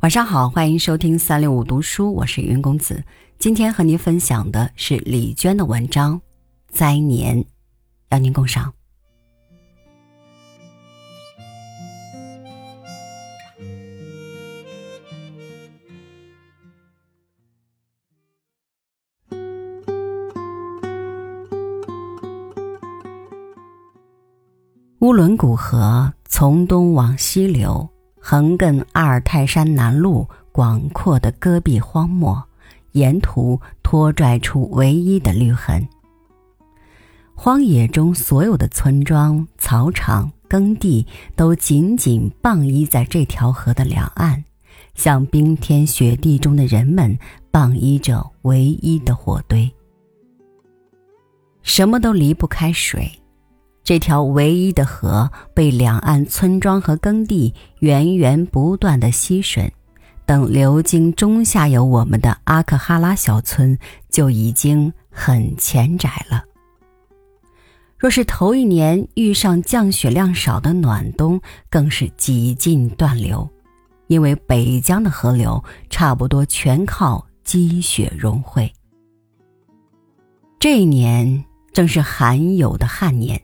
晚上好，欢迎收听三六五读书，我是云公子。今天和您分享的是李娟的文章《灾年》，邀您共赏。乌伦古河从东往西流。横亘阿尔泰山南麓广阔的戈壁荒漠，沿途拖拽出唯一的绿痕。荒野中所有的村庄、草场、耕地都紧紧傍依在这条河的两岸，像冰天雪地中的人们傍依着唯一的火堆。什么都离不开水。这条唯一的河被两岸村庄和耕地源源不断的吸吮，等流经中下游我们的阿克哈拉小村就已经很浅窄了。若是头一年遇上降雪量少的暖冬，更是几近断流，因为北疆的河流差不多全靠积雪融汇。这一年正是罕有的旱年。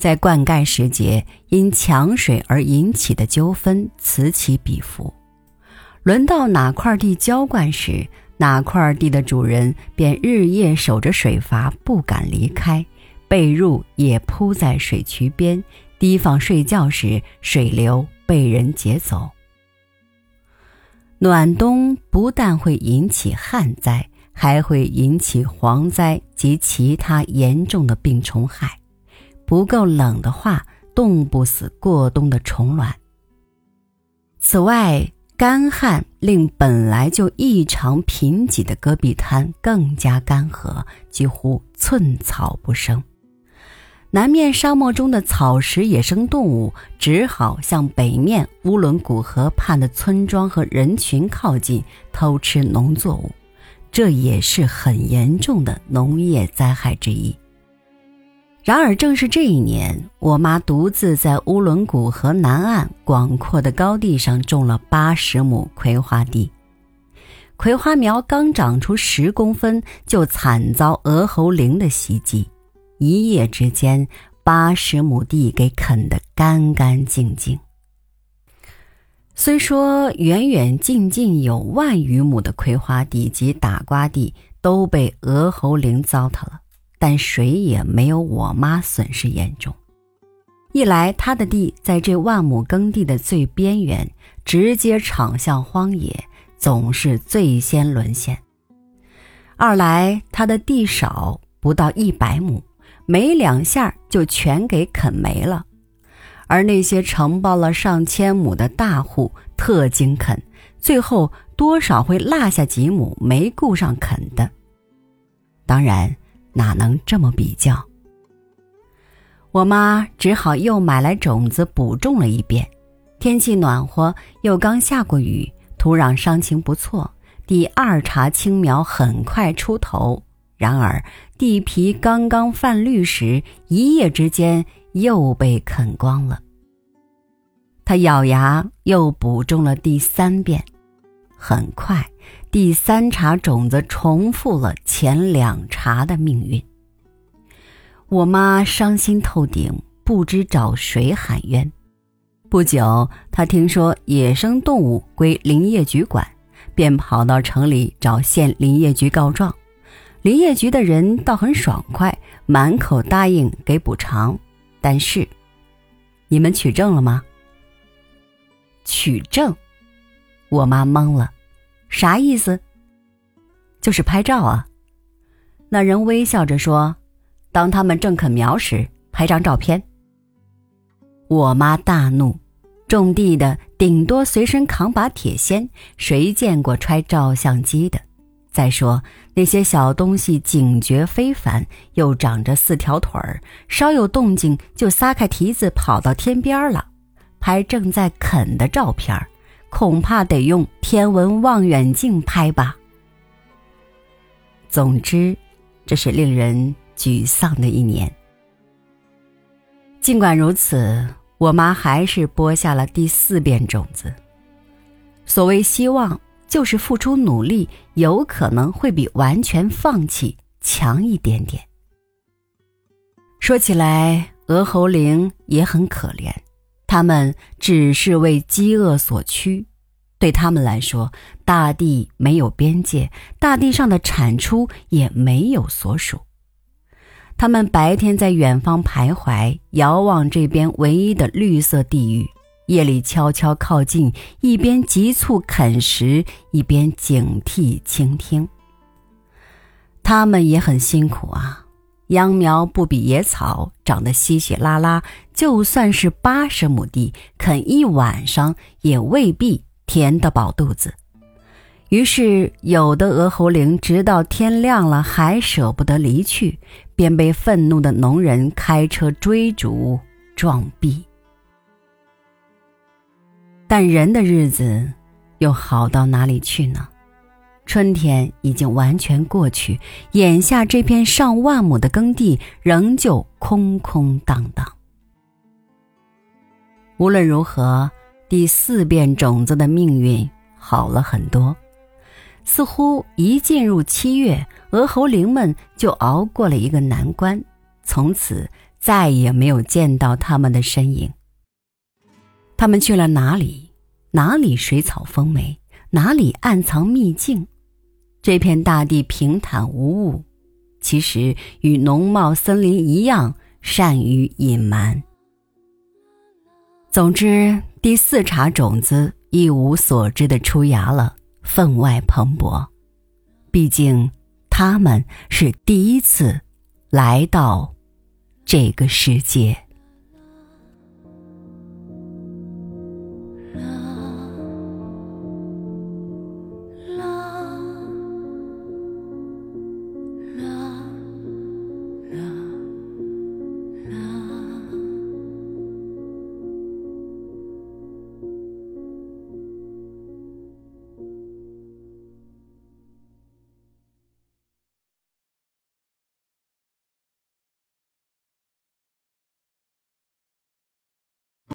在灌溉时节，因抢水而引起的纠纷此起彼伏。轮到哪块地浇灌时，哪块地的主人便日夜守着水阀，不敢离开，被褥也铺在水渠边，提防睡觉时水流被人劫走。暖冬不但会引起旱灾，还会引起蝗灾及其他严重的病虫害。不够冷的话，冻不死过冬的虫卵。此外，干旱令本来就异常贫瘠的戈壁滩更加干涸，几乎寸草不生。南面沙漠中的草食野生动物只好向北面乌伦古河畔的村庄和人群靠近，偷吃农作物，这也是很严重的农业灾害之一。然而，正是这一年，我妈独自在乌伦古河南岸广阔的高地上种了八十亩葵花地。葵花苗刚长出十公分，就惨遭鹅喉铃的袭击，一夜之间，八十亩地给啃得干干净净。虽说远远近近有万余亩的葵花地及打瓜地都被鹅喉铃糟蹋了。但谁也没有我妈损失严重。一来，她的地在这万亩耕地的最边缘，直接敞向荒野，总是最先沦陷；二来，她的地少，不到一百亩，没两下就全给啃没了。而那些承包了上千亩的大户特精啃，最后多少会落下几亩没顾上啃的。当然。哪能这么比较？我妈只好又买来种子补种了一遍。天气暖和，又刚下过雨，土壤伤情不错，第二茬青苗很快出头。然而地皮刚刚泛绿时，一夜之间又被啃光了。她咬牙又补种了第三遍，很快。第三茬种子重复了前两茬的命运。我妈伤心透顶，不知找谁喊冤。不久，她听说野生动物归林业局管，便跑到城里找县林业局告状。林业局的人倒很爽快，满口答应给补偿。但是，你们取证了吗？取证？我妈懵了。啥意思？就是拍照啊！那人微笑着说：“当他们正啃苗时，拍张照片。”我妈大怒，种地的顶多随身扛把铁锨，谁见过揣照相机的？再说那些小东西警觉非凡，又长着四条腿儿，稍有动静就撒开蹄子跑到天边了，拍正在啃的照片。恐怕得用天文望远镜拍吧。总之，这是令人沮丧的一年。尽管如此，我妈还是播下了第四遍种子。所谓希望，就是付出努力，有可能会比完全放弃强一点点。说起来，鹅喉灵也很可怜，他们只是为饥饿所驱。对他们来说，大地没有边界，大地上的产出也没有所属。他们白天在远方徘徊，遥望这边唯一的绿色地域。夜里悄悄靠近，一边急促啃食，一边警惕倾听。他们也很辛苦啊，秧苗不比野草长得稀稀拉拉，就算是八十亩地，啃一晚上也未必填得饱肚子。于是，有的鹅喉铃直到天亮了还舍不得离去，便被愤怒的农人开车追逐撞毙。但人的日子又好到哪里去呢？春天已经完全过去，眼下这片上万亩的耕地仍旧空空荡荡。无论如何，第四变种子的命运好了很多，似乎一进入七月，鹅猴灵们就熬过了一个难关，从此再也没有见到他们的身影。他们去了哪里？哪里水草丰美？哪里暗藏秘境？这片大地平坦无物，其实与农贸森林一样，善于隐瞒。总之，第四茬种子一无所知的出芽了，分外蓬勃。毕竟，他们是第一次来到这个世界。